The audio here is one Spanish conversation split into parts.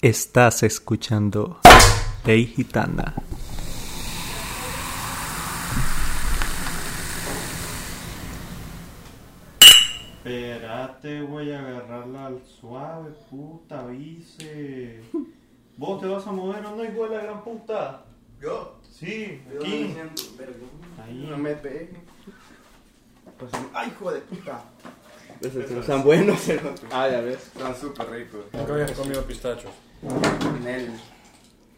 Estás escuchando Ley Gitana. Espérate, voy a agarrarla al suave, puta, avise. ¿Vos te vas a mover o no, hijo de la gran puta? ¿Yo? Sí, Yo aquí. Ahí. No me pegue. Pues, ¡Ay, hijo de puta! Esos son buenos. Ah, ya ves. Están súper ricos. Nunca habías comido pistachos. Nel.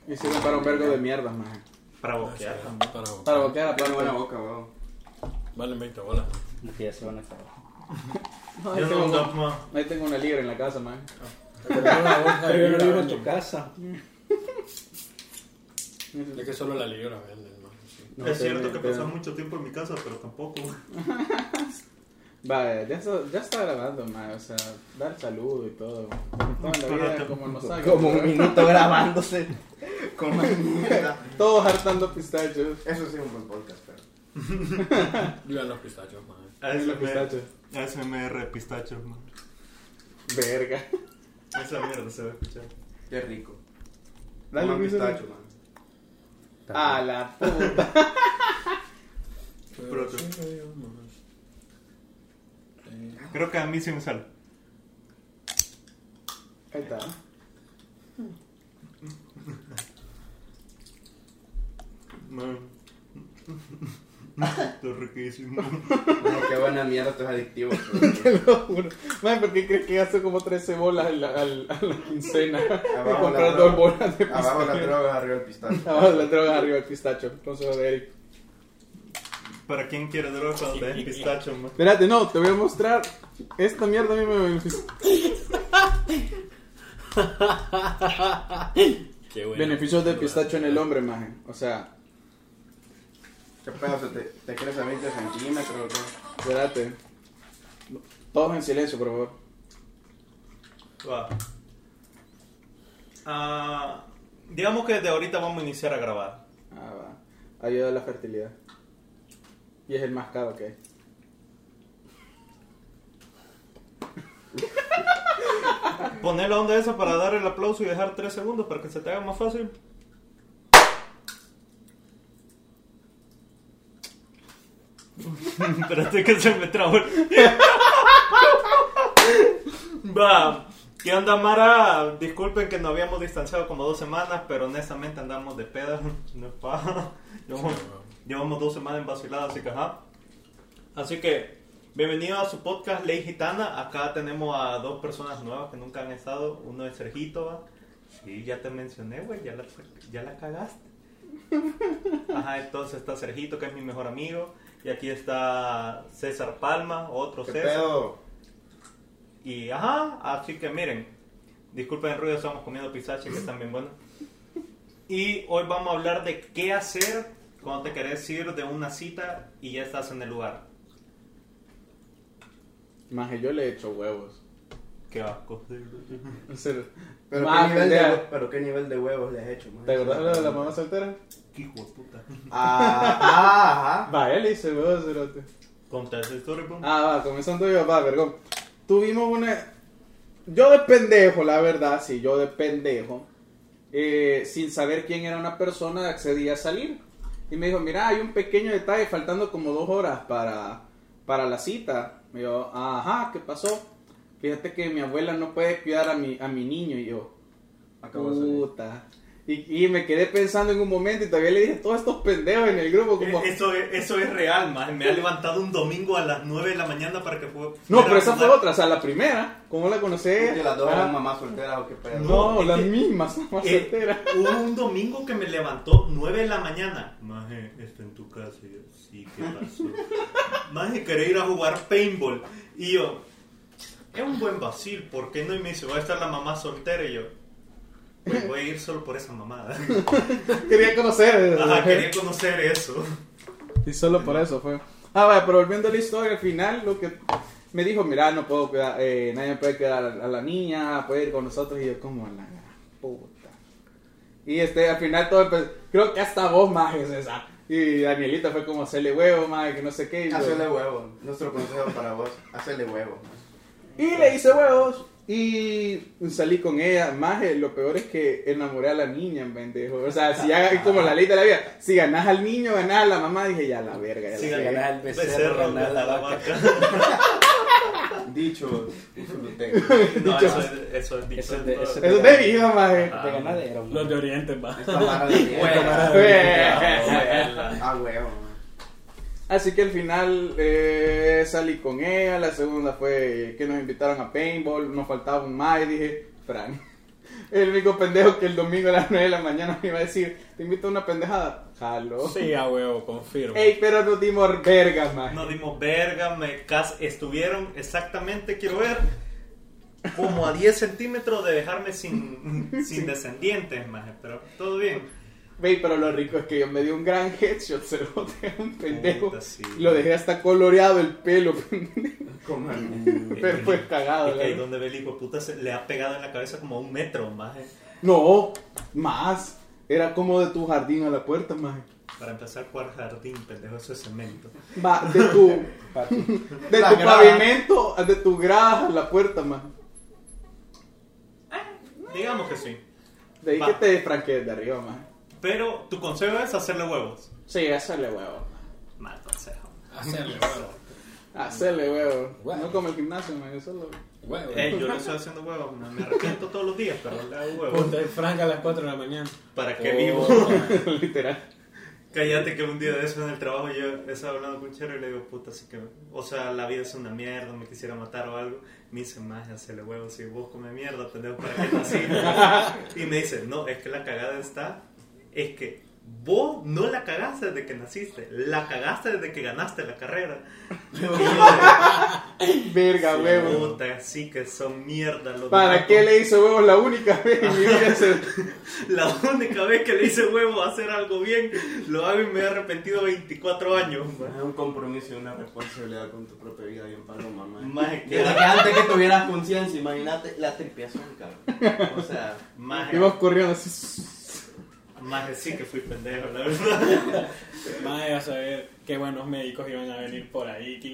Hicieron para un vergo de mierda, man. Para boquear también. Para, Para boquear a Tiene buena plano. boca, weón. Valen 20 bolas. Y que ya se van a acabar. Ahí Yo no tengo, más. ahí tengo una libre en la casa, man. Pero yo no vivo en tu casa. Es que solo la libra venden, man. Sí. No es sé, cierto que pero- pasas mucho tiempo en mi casa, pero tampoco. Vaya, ya, está- ya está grabando, man. O sea, dar saludo y todo. Toda la vida, como nos haga. Como un minuto grabándose. Como mierda. Todos hartando pistachos. Eso sí es un buen podcast, pero. Vivan los pistachos, man. Los pistachos. ASMR pistachos, man. Verga. Esa mierda se va a escuchar. Qué rico. Dale, Luis, pistacho, man. A la puta. Pero- Creo que a mí sí me sale. Ahí está. Man. Está riquísimo. Ay, qué buena mierda, esto es adictivo. Te lo juro. Man, ¿por qué crees que gasto como 13 bolas a la, al- a la quincena? Abajo comprar la dos bolas de pistacho. Abajo la droga, arriba el pistacho. Abajo la droga, arriba el pistacho. De Eric. ¿Para quién quiere droga cuando te den pistacho, man? Espérate, no, te voy a mostrar. Esta mierda a mí me beneficia. Qué bueno. Beneficios de pistacho en el hombre, maje. O sea, ¿Qué pedo? ¿Se te, te crece a 20 centímetros? espérate. Todos en silencio, por favor. Va. Ah, digamos que desde ahorita vamos a iniciar a grabar. Ah, va. Ayuda a la fertilidad. Y es el más caro que hay. Poner la onda esa para dar el aplauso y dejar 3 segundos para que se te haga más fácil. Espérate que se me trabó. Va. ¿Qué onda, Mara? Disculpen que nos habíamos distanciado como dos semanas, pero honestamente andamos de peda. No es paja. Llevamos, llevamos dos semanas en vacilada, así que ajá. Así que, bienvenido a su podcast Ley Gitana. Acá tenemos a dos personas nuevas que nunca han estado. Uno es Sergito, ¿va? Sí, ya te mencioné, güey, ya la, ya la cagaste. Ajá, entonces está Sergito, que es mi mejor amigo. Y aquí está César Palma, otro ¿Qué César. pedo? Y ajá, así que miren, disculpen el ruido, estamos comiendo pistache que están bien buenos. Y hoy vamos a hablar de qué hacer cuando te querés ir de una cita y ya estás en el lugar. Maje, yo le he hecho huevos. Qué asco. ¿Pero, Maje, qué nivel de, ¿Pero qué nivel de huevos le has hecho, man? ¿Te acordás de lo de la mamá soltera? Qué hijo de puta. Ah, ah, ajá. Va, él hice huevos, cerote. Conta esa historia, pum. Ah, va, comenzando yo, va, vergón. Tuvimos una. Yo de pendejo, la verdad, sí, yo de pendejo. eh, sin saber quién era una persona, accedí a salir. Y me dijo, mira, hay un pequeño detalle, faltando como dos horas para, para la cita. Me dijo, ajá, ¿qué pasó? Fíjate que mi abuela no puede cuidar a mi, a mi niño. Y yo, Acabo de salir. Y, y me quedé pensando en un momento y todavía le dije a todos estos pendejos en el grupo como... Eh, Eso es, eso es real, man. Me ha levantado un domingo a las 9 de la mañana para que fue. No, pero esa fue otra, o sea, la primera. ¿Cómo la conocí? ¿Que las dos Ajá. eran mamás solteras o qué pedo? No, las que- mismas, más Eh, soltera. hubo un domingo que me levantó 9 de la mañana. Maje, está en tu casa. Y yo, sí, ¿qué pasó? Maje, quería ir a jugar paintball. Y yo, es un buen vacil, ¿por qué no? Y me dice, va a estar la mamá soltera. Y yo, voy a ir solo por esa mamada. Quería conocer. Ajá, quería conocer eso. Y solo por eso fue. Ah, vaya, pero volviendo a la historia, al final lo que me dijo, mira, no puedo cuidar, eh, nadie puede cuidar a la niña, puede ir con nosotros. Y yo, como la puta. Y este, al final todo empezó, creo que hasta vos, majes, esa. Y Danielita fue como hacerle huevo, maje, que no sé qué. Hacele huevo. Nuestro consejo para vos. Hacele huevo. man. y le hice huevos. Y salí con ella, más lo peor es que enamoré a la niña, pendejo. O sea, si haga como la ley de la vida, si ganás al niño, ganás a la mamá, dije ya la verga, ya la Sí, verga. Ganar el becerro, Becerro, ganar la vaca. Dicho, dicho lo tengo. No, Dicho. eso es, eso es dicho Eso es de- eso es de vida, maje. Ah. De ganadero. Los de Oriente, va. Abuela. Ah, huevo. Man. Así que al final eh, salí con ella, la segunda fue que nos invitaron a paintball, nos faltaba un más y dije, Fran, el único pendejo que el domingo a las 9 de la mañana me iba a decir, te invito a una pendejada, jalo. Sí, a huevo, confirmo. Ey, pero nos dimos vergas, más. Nos dimos verga, me cas estuvieron exactamente, quiero ver, como a 10 centímetros de dejarme sin, sin descendientes, maje, pero todo bien. Ve, pero lo rico es que yo me di un gran headshot, se lo dejé a un pendejo. Puta, sí. Lo dejé hasta coloreado el pelo. Como el- pero fue cagado. La ahí donde ve el hijo de puta se le ha pegado en la cabeza como un metro, maje. No, más. Era como de tu jardín a la puerta, más. Para empezar, ¿cuál jardín, pendejo? Eso es cemento. Va, de tu, de tu pavimento, de tu grada a la puerta, más. Digamos que sí. De ahí Va. que te franquees de arriba, más. Pero tu consejo es hacerle huevos. Sí, hacerle huevo. Mal consejo. Hacerle huevo. Hacerle huevo. Huevo. No como el gimnasio, man. Yo solo. Huevo. Eh, yo le estoy haciendo huevos. Me me arrepiento todos los días, pero le hago huevos. Ponte franca a las 4 de la mañana. ¿Para qué Oh, vivo? Literal. Cállate que un día de eso en el trabajo yo estaba hablando con Chero y le digo, puta, así que, o sea, la vida es una mierda, me quisiera matar o algo. Me dice, más, hacerle huevos, si vos comes mierda, pendejo, ¿para qué nací? y me dice, no, es que la cagada está, es que vos no la cagaste desde que naciste, la cagaste desde que ganaste la carrera. Verga, huevo. puta, sí que son mierda los ¿Para qué le hizo huevos la única vez en mi vida? se- La única vez que le hice huevo a hacer algo bien, lo hago y me he arrepentido 24 años. man. Es un compromiso y una responsabilidad con tu propia vida y en paloma, man. Maje, que- Desde que antes que tuvieras conciencia, imagínate la tripiación, cabrón. O sea, Maje, Ibas corriendo así. Maje, sí que fui pendejo, la verdad. Madre, a saber qué buenos médicos iban a venir por ahí, qué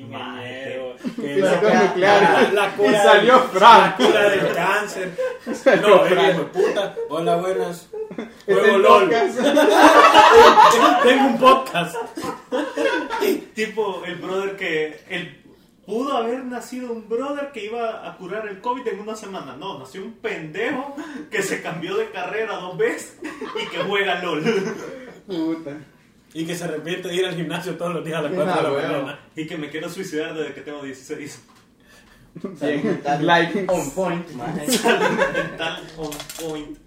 Físicos la, la Y cura, salió la Frank. cura del cáncer. Salió No, hijo de puta. Hola, buenas. Juego LOL. Tengo un podcast. tipo el brother que. El, pudo haber nacido un brother que iba a curar el COVID en una semana. No, nació un pendejo que se cambió de carrera dos veces y que juega LOL. Puta. Y que se arrepiente de ir al gimnasio todos los días a las 4 Ah, de la bueno. mañana. Y que me quiero suicidar desde que tengo 16. Bien. Like. on point, man. Mental on point.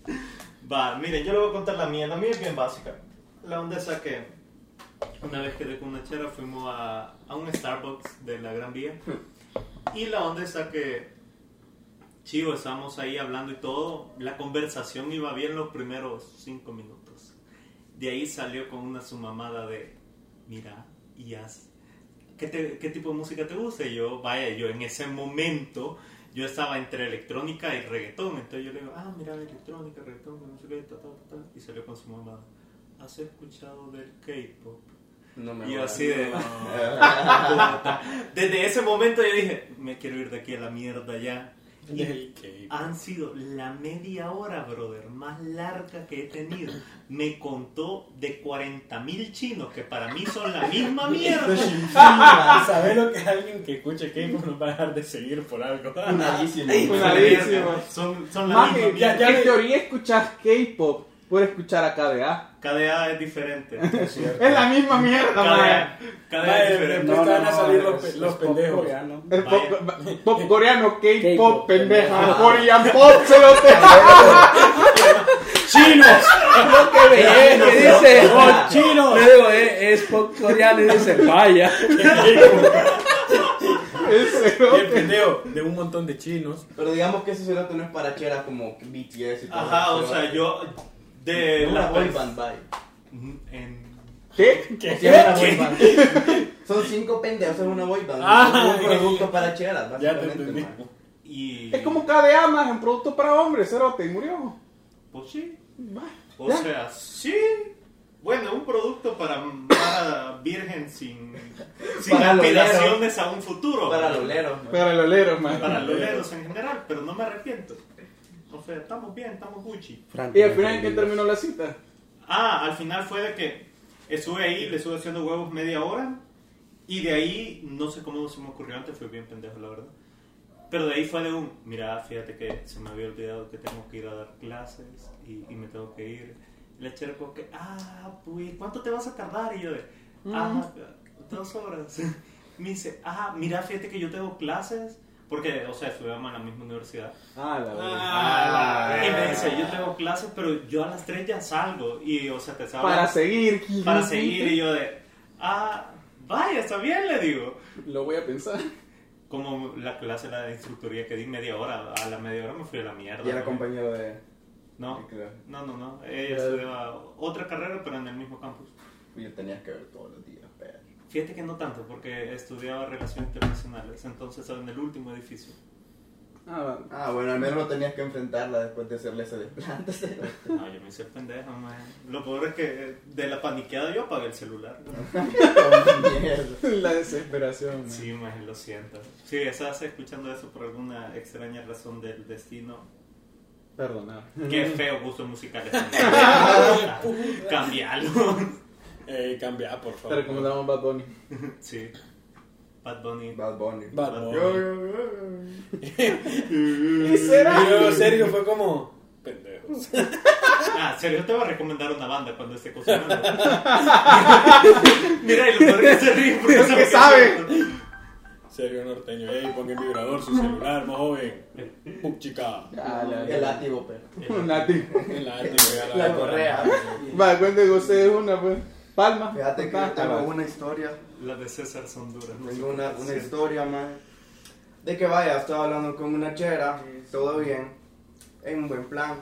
Va, miren, yo le voy a contar la mía. La mía es bien básica. La onda esa que una vez quedé con una chera, fuimos a, a un Starbucks de la Gran Vía. Y la onda esa que, chivo, estábamos ahí hablando y todo. La conversación iba bien los primeros cinco minutos. De ahí salió con una sumamada de, mira, y haz ¿qué, te- ¿qué tipo de música te gusta? Y yo, vaya, yo en ese momento, yo estaba entre electrónica y reggaetón. Entonces yo le digo, ah, mira, electrónica, reggaetón, no sé. Y salió con su mamá, ¿has escuchado del K-pop? No me Y yo así de... Desde ese momento yo dije, me quiero ir de aquí a la mierda ya. Y K-pop. han sido la media hora, brother, más larga que he tenido. Me contó de 40 mil chinos, que para mí son la misma mierda. ¿Y sabes lo que alguien que escuche K-pop no va a dejar de seguir por algo? Funadísimo. Son, son la Mami, misma ya- mierda. en teoría escuchas K-pop por escuchar a KDA. KDA es diferente. Es la misma mierda. KDA, KDA es diferente. después te van a salir los, es- es los pop pendejos. coreano. Es pop, pop coreano, K-pop, pendeja. Korean pop, se lo. ¡Chinos! Lo que ve, que dice. ¡Oh, chinos! Le digo, eh, es pop coreano y dice, vaya. Y el pendejo de un montón de chinos. Pero digamos que ese cerote no es para cheras como BTS y todo. Ajá, o sea, yo de una la boy band, bye. en ¿Qué? ¿Qué? Sí, es una boy band. Son cinco pendejos, es una boy band. Ah, un producto para cheras, Ya te básicamente. entendí. man. y Es como KDA, más un producto para hombres, cerote, y murió. pues sí. Va, O ya. sea, sí. Bueno, un producto para, para virgen sin, sin Para aspiraciones a un futuro. Para los leros. ¿no? Para el olero, man. Para los leros en general, pero no me arrepiento. Estamos bien, estamos Gucci. ¿Y al final en qué terminó la cita? Ah, al final fue de que estuve ahí, le estuve haciendo huevos media hora y de ahí, no sé cómo se me ocurrió antes, fui bien pendejo la verdad. Pero de ahí fue de un, mira, fíjate que se me había olvidado que tengo que ir a dar clases y, y me tengo que ir. Y la chera como que, ah, pues, ¿cuánto te vas a tardar? Y yo de, ah, dos horas. Me dice, ah, mira, fíjate que yo tengo clases. Porque, o sea, estudiamos en la misma universidad. Ah, la verdad. Ah, Y me dice, yo tengo clases, pero yo a las 3 ya salgo. Y, o sea, te sabes. Para seguir. Para seguir. Y yo de, ah, vaya, está bien, le digo. Lo voy a pensar. Como la clase, la de instructoría que di media hora. A la media hora me fui a la mierda. Y era compañero de. No, no, no, no. Ella estudiaba otra carrera, pero en el mismo campus. Yo tenías que ver todos los días. Fíjate que no tanto, porque estudiaba relaciones internacionales. Entonces, en el último edificio. Ah. Ah, bueno, al menos no tenías que enfrentarla después de hacerle ese desplante. No, yo me hice pendejo, man. Lo peor es que de la paniqueada yo apagué el celular. Mierda. La desesperación. man. Sí, man, lo siento. Sí, estás escuchando eso por alguna extraña razón del destino. Perdona. Qué feo gusto musical es. Eh, cambia, por Te favor. recomendamos Bad Bunny. Sí. Bad Bunny. Bad Bunny. Bad Bunny. ¿Qué será? Y luego Sergio fue como, pendejos. Ah, serio, te voy a recomendar una banda cuando esté cocinando. Mira, y lo peor que se ríe porque Es sabe que sabe. Sergio norteño, ey, ponga en vibrador su celular, más joven. Puc chica. Ah, la- El látigo, pero. Nati. En la arte, regala La correa. Va, cuénteme ustedes una, pues. Palma. Fíjate que Ah, tengo una historia. Las de César son duras. Tengo una, una historia, man. De que vaya, estaba hablando con una chera, todo bien, en un buen plan.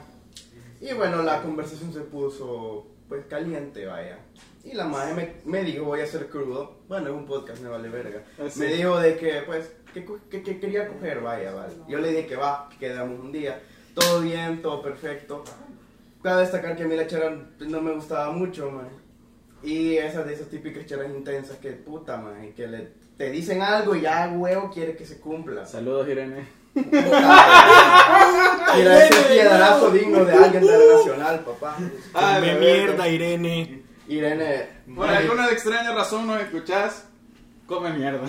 Y bueno, la conversación se puso, pues, caliente, vaya. Y la madre me, me dijo, voy a ser crudo. Bueno, es un podcast, me vale verga. Ah, sí. Me dijo de que, pues, que, que- que quería coger, vaya, vale. Yo le dije que va, que quedamos un día. Todo bien, todo perfecto. Cabe destacar que a mí la chera no me gustaba mucho, man. Y esas de esas típicas cheras intensas que puta, man, y que le, te dicen algo y ya huevo quiere que se cumpla. Saludos, Irene. Mira ese piedrazo digno de alguien de la nacional, papá. Ah, Me mierda. Irene. Irene, Por alguna extraña razón nos escuchás, come mierda.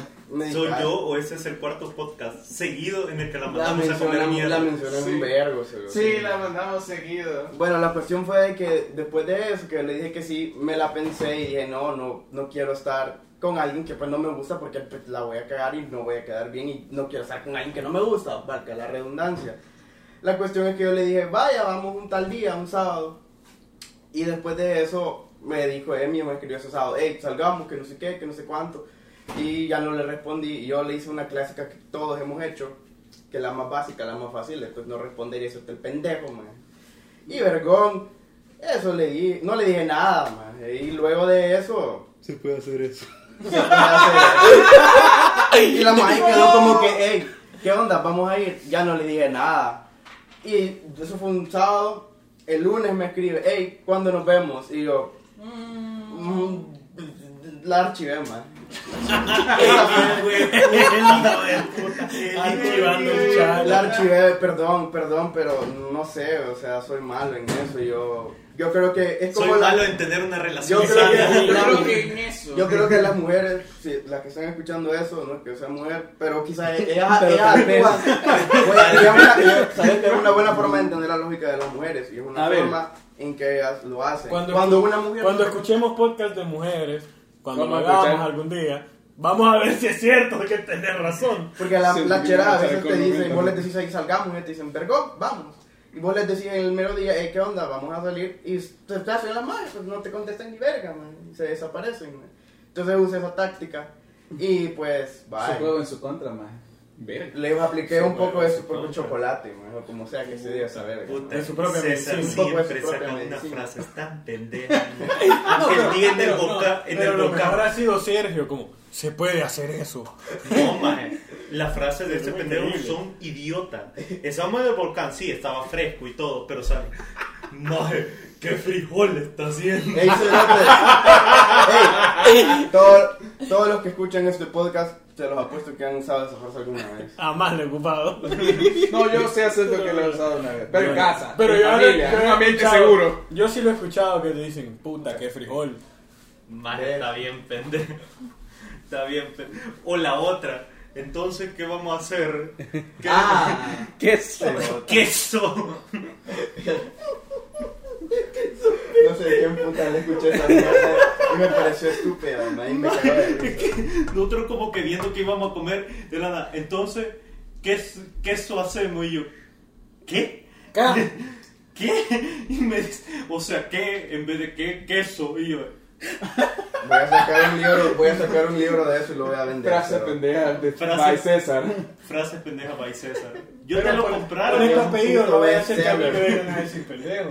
¿Soy yo o ese es el cuarto podcast seguido en el que la La mandamos a comer mierda? la mencioné Sí. un vergo, seguro. Sí, la mandamos seguido. Bueno, la cuestión fue de que después de eso, que le dije que sí, me la pensé y dije, no, no, no quiero estar con alguien que pues no me gusta porque pues, la voy a cagar y no voy a quedar bien y no quiero estar con alguien que no me gusta, valga la redundancia. La cuestión es que yo le dije, vaya, vamos un tal día, un sábado. Y después de eso me dijo Emi, me escribió ese sábado, hey, salgamos, que no sé qué, que no sé cuánto. Y ya no le respondí y yo le hice una clásica que todos hemos hecho, que es la más básica, la más fácil, después no responder y eso está el pendejo, man. Y vergón, eso le di, no le dije nada, man. Y luego de eso, Se puede hacer eso. se puede hacer. y la maíz quedó como que, hey, ¿qué onda? Vamos a ir. Ya no le dije nada. Y eso fue un sábado. El lunes me escribe, hey, ¿cuándo nos vemos? Y yo, "Mm, la archivé, man. Esa fue- Archivando el chat. La archivé, perdón, perdón, pero no sé, o sea, soy malo en eso. Yo, yo creo que es como Soy la- malo en tener una relación Yo creo que-. Yo creo que en eso. Yo creo que las mujeres, sí, las que están escuchando eso, no es que sea mujer, pero quizás ellas, Pero ellas tal vez. actúan. Oye, y es una- y saben que es una buena forma de entender la lógica de las mujeres y es una A ver. forma en que ellas lo hacen. Cuando, Cuando, una mujer. cuando escuchemos podcast de mujeres, cuando lo Vamos a hagamos algún día, vamos a ver si es cierto que tenés razón. Porque la, Sí, la chera a veces te cómo dice, y vos les decís ahí salgamos, y te dicen, vergón, vamos. Y vos les decís en el mero día, hey, ¿qué onda? Vamos a salir. Y te te hacen la madre, pues no te contestan ni verga, man. Y se desaparecen, man. Entonces usa esa táctica. Y pues, Su bye. juego en su contra, man. Verga. Le apliqué un poco de su propio chocolate, man, o como sea que se diga esa verga. Puta, En su propia César medicina. Poco de su siempre saca unas frases tan pendejas. Aunque el día en el Pero no, boca, en el lo mejor boca. ha sido Sergio, como, se puede hacer eso. No, maje. Las frases de Es este muy pendejo increíble. son idiota. Estábamos en el volcán, sí, estaba fresco y todo, pero sabe. Maje, ¿Qué frijol está haciendo? Ey, todo- todos los que escuchan este podcast, se los apuesto que han usado esa frase alguna vez. Jamás le he ocupado. No, yo sé acepto que lo he usado una vez. Pero en casa. Pero en yo, familia, yo en he un ambiente escuchado- seguro. Yo sí lo he escuchado que te dicen, puta, qué frijol. Más está bien, pendejo. Está bien, pendejo. O la otra. Entonces, ¿qué vamos a hacer? ¿Qué- Ah, ¿Qué es? ¡Queso! no sé de quién puta le escuché esa mierda y me pareció estúpida, y me cagó de risa. Nosotros como que viendo que íbamos a comer de la nada. Entonces, ¿qué es- queso hacemos? Y yo, ¿qué? ¿Qué? Y me dice, o sea, ¿qué? En vez de qué, queso. Y yo, Voy a sacar un libro, voy a sacar un libro de eso y lo voy a vender. Frase pero- pendeja de Frase- by César. frases pendejas by César. Yo Pero te lo compraron. Con este es un apellido puto no voy a hacer que a me vengan a decir pendejo.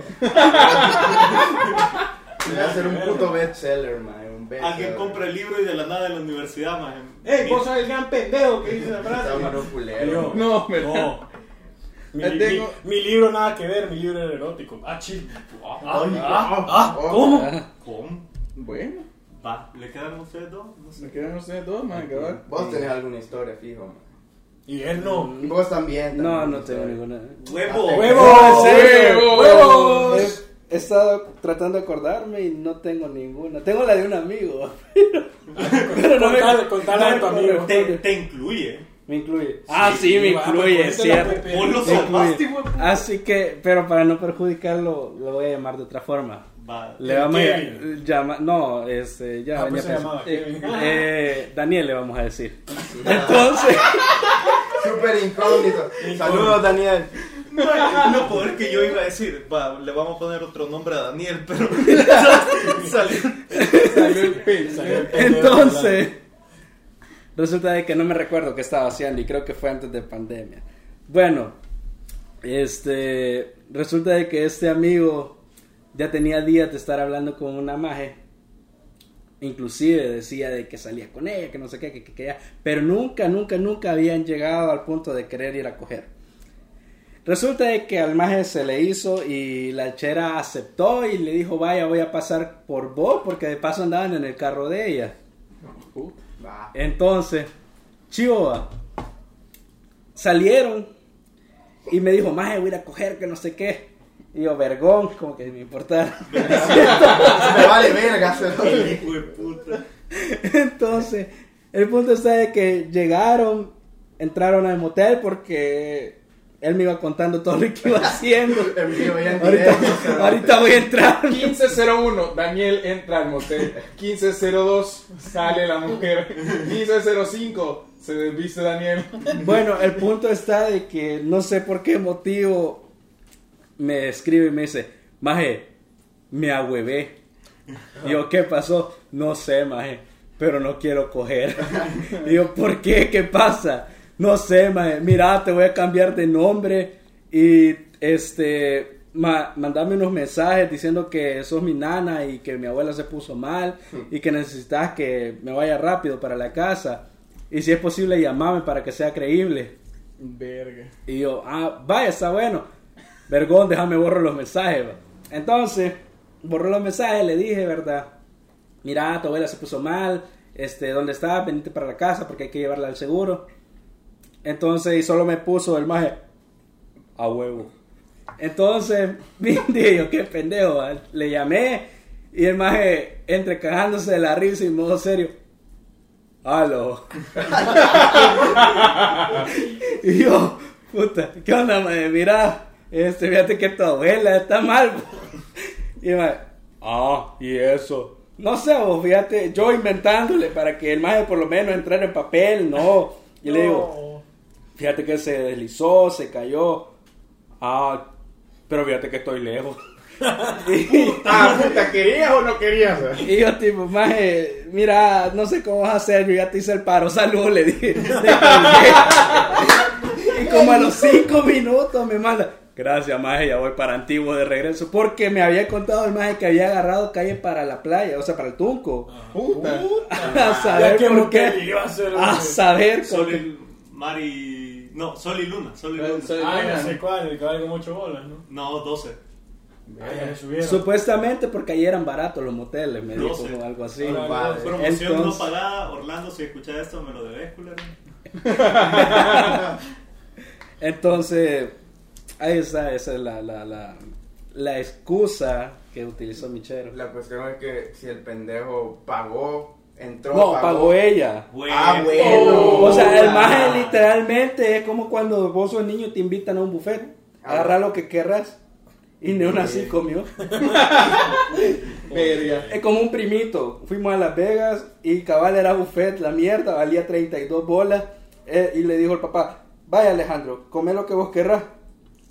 Voy a hacer un puto bestseller, man. Un bestseller. Alguien compra el libro y de la nada en la universidad, más. ¡Ey, vos sos el gran pendejo que dice la frase! Yo, No, ¿verdad? no. Mi, mi- mi libro nada que ver, mi libro era erótico. Ah, chill. Ah, Ay, ah, ah, ah. ¿cómo? ¿Cómo? Bueno, Va, ¿le quedan ustedes dos? No sé. me quedan ustedes dos, man. que va. Vos tenés alguna historia, fijo, man. Y él no. Vos también. No, también, no tengo ninguna. ¡Huevo! ¡Huevos! ¡Huevos! ¡Huevos! He, he estado tratando de acordarme y no tengo ninguna. Tengo la de un amigo. Pero no me- Contale- contale a tu no me amigo. Te, incluye. Me incluye. Ah, sí, me incluye, es cierto. Vos lo Me salvaste. Así que, pero para no perjudicarlo, lo voy a llamar de otra forma. Va. Le vamos a llamar, no, este, ya, Ah, pues ya se llamaba Eh, Kevin. eh, Daniel le vamos a decir. Entonces, Súper incógnito. Saludos, Daniel. No, poder que yo iba a decir, va, le vamos a poner otro nombre a Daniel, pero salió. Salió el pin. Salió el pendejo entonces, resulta de que no me recuerdo qué estaba haciendo y creo que fue antes de pandemia. Bueno, este, resulta de que este amigo ya tenía días de estar hablando con una maje. Inclusive decía de que salía con ella, que no sé qué, que, que, que ya. Pero nunca, nunca, nunca habían llegado al punto de querer ir a coger. Resulta de que al maje se le hizo y la chera aceptó y le dijo, vaya, voy a pasar por vos, porque de paso andaban en el carro de ella. Entonces, chiva, salieron y me dijo, maje, voy a ir a coger, que no sé qué. Y yo, vergón, como que me importara. Me vale verga, El hijo de puta. Entonces, el punto está de que llegaron, entraron al motel porque él me iba contando todo lo que iba haciendo. Ahorita, ahorita voy a entrar. 1501, Daniel entra al motel. 1502, sale la mujer. 1505, se desviste Daniel. Bueno, el punto está de que no sé por qué motivo me escribe y me dice, Maje, me ahuevé. Y yo, ¿qué pasó? No sé, Maje, pero no quiero coger. Y yo, ¿por qué? ¿Qué pasa? No sé, Maje, mira, te voy a cambiar de nombre y este, ma- mandame unos mensajes diciendo que sos mi nana y que mi abuela se puso mal y que necesitas que me vaya rápido para la casa. Y si es posible, llamame para que sea creíble. Verga. Y yo, ah, vaya, está bueno. Vergón, déjame borro los mensajes. Entonces, borró los mensajes, le dije, ¿verdad? Mira, tu abuela se puso mal. Este, ¿dónde está? Venite para la casa porque hay que llevarla al seguro. Entonces, y solo me puso el maje a huevo. Entonces, dije yo, qué pendejo. Le llamé y el maje, entre cagándose de la risa y en modo serio. Aló. y yo, puta, ¿qué onda, maje? Mira, este, fíjate que tu abuela está mal. y maje, ah, y eso. No sé, vos, fíjate, yo inventándole para que el maje por lo menos entrara en papel, no. Y le digo, fíjate que se deslizó, se cayó. Ah, pero fíjate que estoy lejos. y, Ah, puta, ¿querías o no querías? y yo tipo, maje, mira, no sé cómo vas a hacer, yo ya te hice el paro, salud, le dije. Y como a los cinco minutos me manda, gracias, maje, ya voy para Antiguo de regreso, porque me había contado el maje que había agarrado calle para la playa, o sea, para el Tunco. Puta. a saber que por qué. iba a ser. A saber Sol por qué. y Mar y. No, Sol y Luna. Sol y Luna. Sol y Ah, Luna. no sé cuál, el que vale como 8 bolas, ¿no? No, 12. Ah, ya le subieron. Supuestamente porque ahí eran baratos los moteles, me dijo 12. o algo así. Ahora, Vale. Promoción Entonces- no pagada. Orlando, si escuchas esto, me lo debes, culero. Entonces, ahí está, esa es la, la, la, la excusa que utilizó Michero. La cuestión es que si el pendejo pagó, entró, No, pagó ella. Ah, bueno. O sea, el maje literalmente es como cuando vos sos niño te invitan a un buffet. Ah. Agarra lo que querrás. Y ni una así comió. Es como un primito. Fuimos a Las Vegas y cabal era buffet, la mierda, valía 32 bolas. eh, y le dijo el papá, vaya Alejandro, come lo que vos querrás.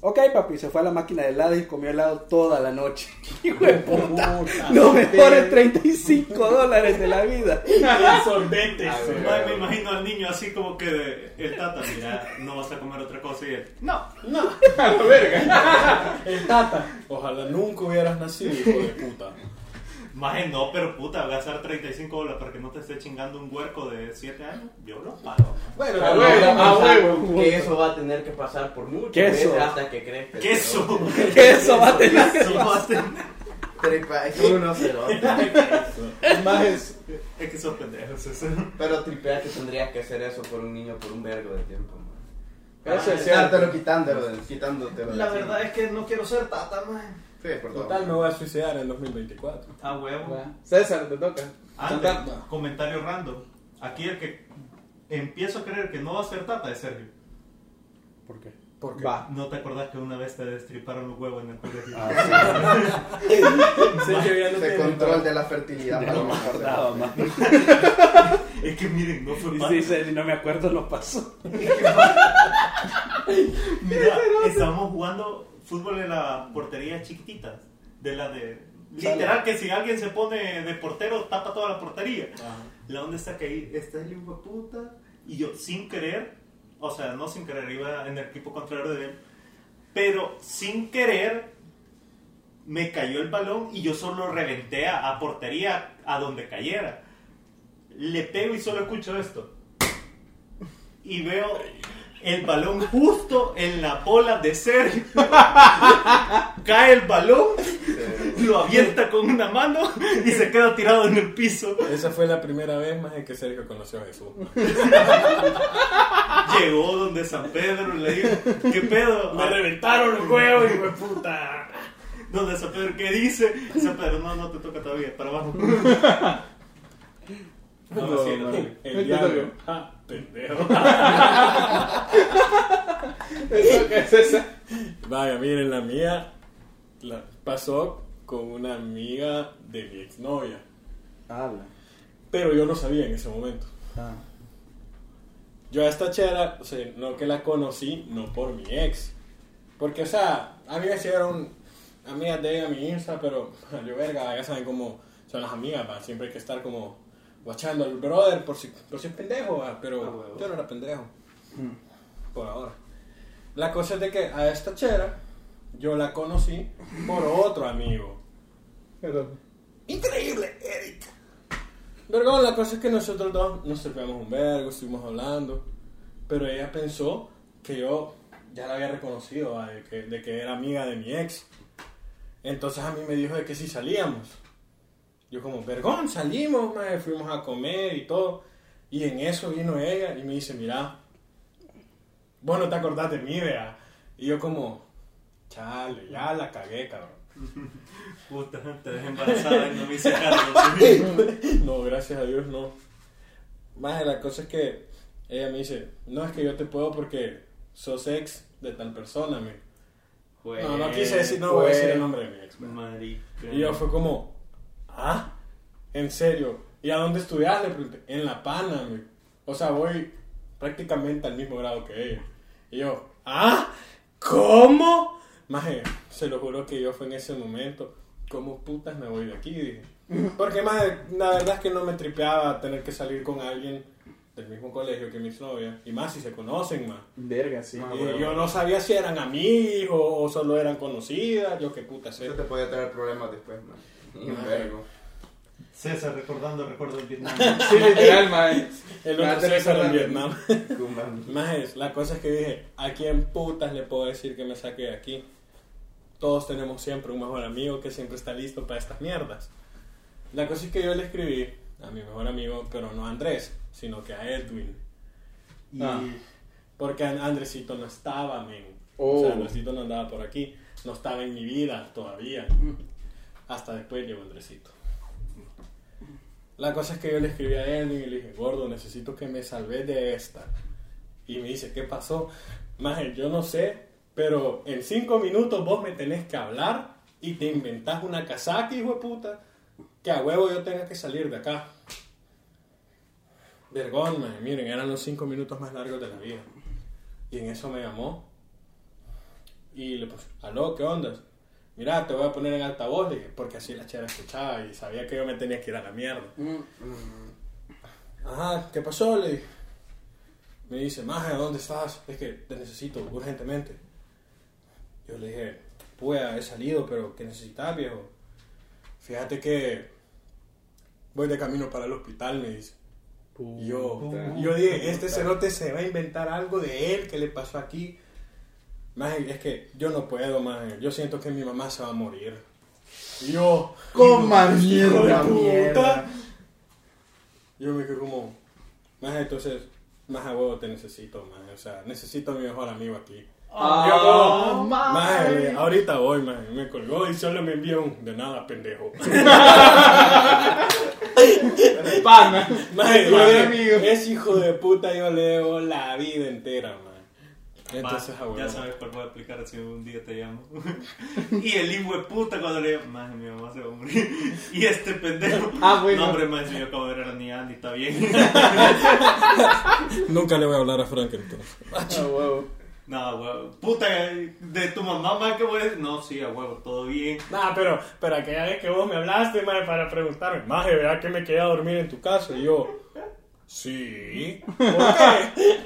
Ok, papi, se fue a la máquina de helado y comió helado toda la noche. Hijo de puta. Los mejores 35 dólares de la vida. El sorbete. Sí. güey. Ay, me imagino al niño así como que de, el tata, mira, no vas a comer otra cosa y él, no. No. A la verga. El tata. Ojalá nunca hubieras nacido, hijo de puta. Maje, no, pero puta, gastar 35 dólares para que no te esté chingando un huerco de 7 años, yo lo pago. Bueno, A huevo. Que eso va a tener que pasar por mucho Queso. veces hasta que crezca. Queso. Eso va a tener que... Eso va a tener- Tripa, es uno cerote. Más es. Es que son pendejos eso. Pero tripea que tendrías que hacer eso por un niño por un vergo de tiempo. man. Eso es Estártelo cierto. quitándolo, quitándotelo. La verdad es que no quiero ser tata, maje. Sí. Total, me voy a suicidar en 2024. A huevo. César, te toca. Antes, comentario random. Aquí el que empiezo a creer que no va a ser tata es Sergio. ¿Por qué? ¿Por qué? Va. ¿No te acordás que una vez te destriparon los huevos en el colegio? Sergio ya no Ese tiene- control de la fertilidad. para No me acordaba más. Es que miren, no fue Y mal. dice, si no me acuerdo, no pasó. Mira, estábamos jugando fútbol en la portería chiquitita. De la de. Literal, que si alguien se pone de portero, tapa toda la portería. Ajá. La onda está que ahí está el hijo puta. Y yo, sin querer, o sea, no sin querer, iba en el equipo contrario de él. Pero sin querer, me cayó el balón y yo solo reventé a, a portería a donde cayera. Le pego y solo escucho esto. Y veo el balón justo en la bola de Sergio. Cae el balón, lo avienta con una mano y se queda tirado en el piso. Esa fue la primera vez más en que Sergio conoció a Jesús. Llegó donde San Pedro y le dijo, ¿qué pedo? Me reventaron los huevos, hijo de puta. Donde San Pedro, ¿qué dice? Y San Pedro, no, no te toca todavía, para abajo. No, No, sí, no, no. el diablo. Ah, pendejo. Eso que es César. Vaya, miren, la mía la pasó con una amiga de mi exnovia. Habla. Pero yo no sabía en ese momento. Yo a esta chera, o sea, no que la conocí, no por mi ex. Porque, o sea, a mí me hicieron amigas de ella mi Insta, pero yo verga, ya saben cómo son las amigas, ¿va? siempre hay que estar como guachando al brother por si, por si es pendejo, pero Ah, yo no era pendejo. Por ahora. La cosa es de que a esta chera yo la conocí por otro amigo. Increíble, Eric. Vergón, la cosa es que nosotros dos nos servíamos un vergo, estuvimos hablando. Pero ella pensó que yo ya la había reconocido, de que, de que era amiga de mi ex. Entonces a mí me dijo de que si salíamos. Yo como, vergón, salimos, mae, fuimos a comer y todo. Y en eso vino ella y me dice, mira, vos no te acordás de mí, vea. Y yo como, chale, ya la cagué, cabrón. Puta, te dejé embarazada y no me hice cargo. No, gracias a Dios no. Más la cosa es que ella me dice, no es que yo te puedo porque sos ex de tal persona, me. No, no quise decir, no voy a decir el nombre de mi ex. Y yo fue como, en serio. ¿Y a dónde estudias? Le pregunté, en La Pana, me. O sea, voy prácticamente al mismo grado que ella. Y yo, ah, ¿cómo? Maje, se lo juro que yo fue en ese momento, ¿cómo putas me voy de aquí? Dije. Porque más la verdad es que no me tripeaba tener que salir con alguien del mismo colegio que mis novias. Y más si se conocen, más. Verga, sí. Ah, Y bueno. yo no sabía si eran amigos o solo eran conocidas. Yo qué puta sé. Eso te puede traer problemas después, man. Vergo. César recordando recuerdos del Vietnam. Sí, literal, mae. El otro César en Vietnam. Es, la cosa es que dije, ¿a quién putas le puedo decir que me saque de aquí? todos tenemos siempre un mejor amigo que siempre está listo para estas mierdas. La cosa es que yo le escribí a mi mejor amigo, pero no a Andrés, sino que a Edwin. Y Ah. porque An- Andresito no estaba, men. Oh. O sea, Andresito no andaba por aquí, no estaba en mi vida todavía. Hasta después llegó Andresito. La cosa es que yo le escribí a Edwin y le dije, gordo, necesito que me salves de esta. Y me dice, ¿qué pasó? Maje, yo no sé, pero en cinco minutos vos me tenés que hablar y te inventás una casaca, hijo de puta, que a huevo yo tenga que salir de acá. Vergón, maje, miren, eran los cinco minutos más largos de la vida. Y en eso me llamó. Y le puse, aló, ¿qué onda? Mira, te voy a poner en altavoz, le dije, porque así la chera escuchaba y sabía que yo me tenía que ir a la mierda. Ajá, ¿qué pasó? Le dije. Me dice, Maje, ¿dónde estás? Es que te necesito urgentemente. Yo le dije, pues he salido, pero ¿qué necesitas, viejo? Fíjate que voy de camino para el hospital, me dice. Y yo, yo dije, este cerote se va a inventar algo de él que le pasó aquí. Maje, es que yo no puedo, maje. Yo siento que mi mamá se va a morir. Y yo, Coma mierda. puta. mierda. Yo me quedé como, más entonces, más a huevo te necesito, más. O sea, necesito a mi mejor amigo aquí. Ah, Yo como, maje. ahorita voy, maje. Me colgó y solo me envió un de nada, pendejo. Pana. Maje, amigo. es hijo de puta, yo le debo la vida entera, maje. Entonces, Va, a huevo. ya sabes cuál voy a aplicar si un día te llamo. y el hijo de puta cuando le digo, más mi mamá se va a morir. y este pendejo. Ah, bueno. No, hombre, más yo acabo de ver a la niña Andy, está bien. Nunca le voy a hablar a Frank entonces. Ah, huevo. no, huevo. Puta, de tu mamá, más que voy a decir. No, sí, a huevo, todo bien. Nah, pero, pero aquella vez que vos me hablaste, maje, para preguntarme, maje, ¿verdad que me quedé a dormir en tu casa? Y yo, sí. ¿Por qué?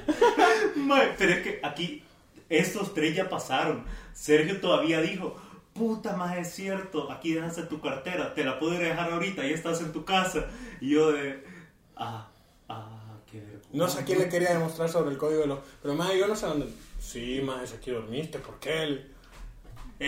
Mae, pero es que aquí estos tres ya pasaron. Sergio todavía dijo, puta más es cierto, aquí dejaste tu cartera, te la puedo dejar ahorita, ya estás en tu casa. Y yo de, ah, ah, qué vergüenza. No sé a quién le quería demostrar sobre el código de los... Pero, maje, yo no sé dónde... Sí, si aquí dormiste, ¿por qué?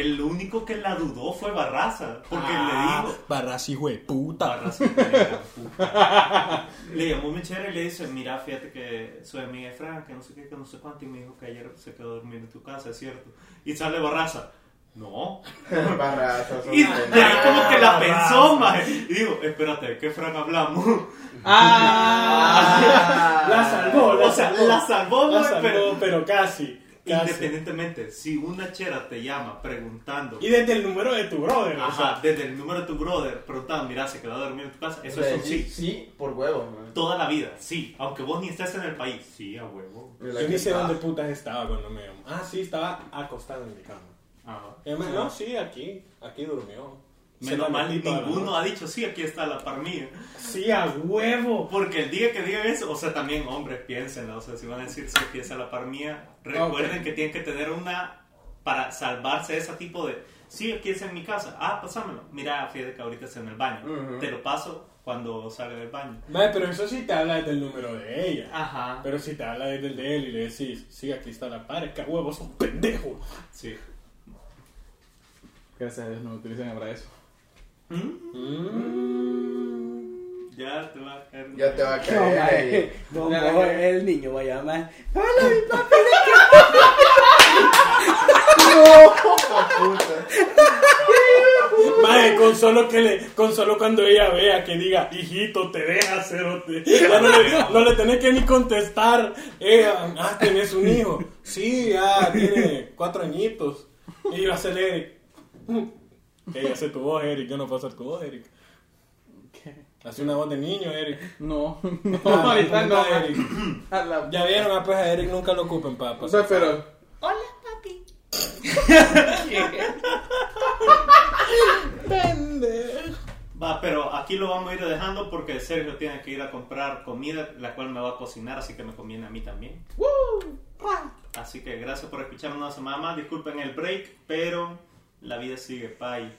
El único que la dudó fue Barraza, porque Ah, le dijo... Barras, hijo de puta. Barraza, hijo de puta. le llamó Mechera y le dice, mira, fíjate que soy amiga de Frank, que no sé qué, que no sé cuánto, y me dijo que ayer se quedó dormido en tu casa, es cierto. Y sale Barraza, no, Barrazas, Y de ahí como que la pensó, maje. Y digo, espérate, ¿de qué Fran hablamos? Ah. La salvó, la o sea, salvó. la salvó, La salvó, pero pero casi. Casi. independientemente, si una chera te llama preguntando, Y desde el número de tu brother, o ajá, sea, desde el número de tu brother, preguntando, mira, se quedó a dormir en tu casa, eso es un sí. Sí, por huevo, man. Toda la vida, sí. Aunque vos ni estés en el país, sí, a huevo. yo ni sé dónde putas estaba cuando me llamó. Ah, sí, estaba acostado en mi cama. Ajá. Y además, no, sí, aquí, aquí durmió. Menos mal, ninguno ha dicho, sí, aquí está la par mía. Sí, a huevo. Porque el día que digan eso, o sea, también hombres, piénsenlo, o sea, si van a decir, sí, aquí está la par mía, recuerden Ok. que tienen que tener una, para salvarse de ese tipo de, sí, aquí es en mi casa, ah, pasámelo, mira, fíjate que ahorita está en el baño, Ujú. te lo paso cuando salga del baño. Vale, pero eso sí te habla desde el número de ella. Ajá. Pero si te habla desde el de él y le decís, sí, aquí está la par, es que a huevo, sos un pendejo. Sí. Gracias a Dios no me utilizan para eso. Mm. Ya te va a caer. Ya te va a No, caer. no, no, el niño va a llamar. Hola, mi papi. Mae, con solo que le, con solo cuando ella vea que diga, hijito, te deja cerote. Ya no le, no le tenés que ni contestar. Eh, ah, tenés un hijo. Sí, ya tiene cuatro añitos. Y va a ser Ella hace tu voz, Eric. Yo no puedo hacer tu voz, Eric. Hace una voz de niño, Eric. No, no, Ah, ahorita no. Eric. A la- Ya vieron, ah, pues a Eric nunca lo ocupen, papá. O sea, pero. Va, pero aquí lo vamos a ir dejando porque Sergio tiene que ir a comprar comida, la cual me va a cocinar, así que me conviene a mí también. Así que gracias por escucharnos una semana más. Disculpen el break, pero la vida sigue, bye.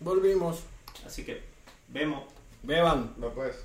Volvimos. Así que vemos. Beban. No pues.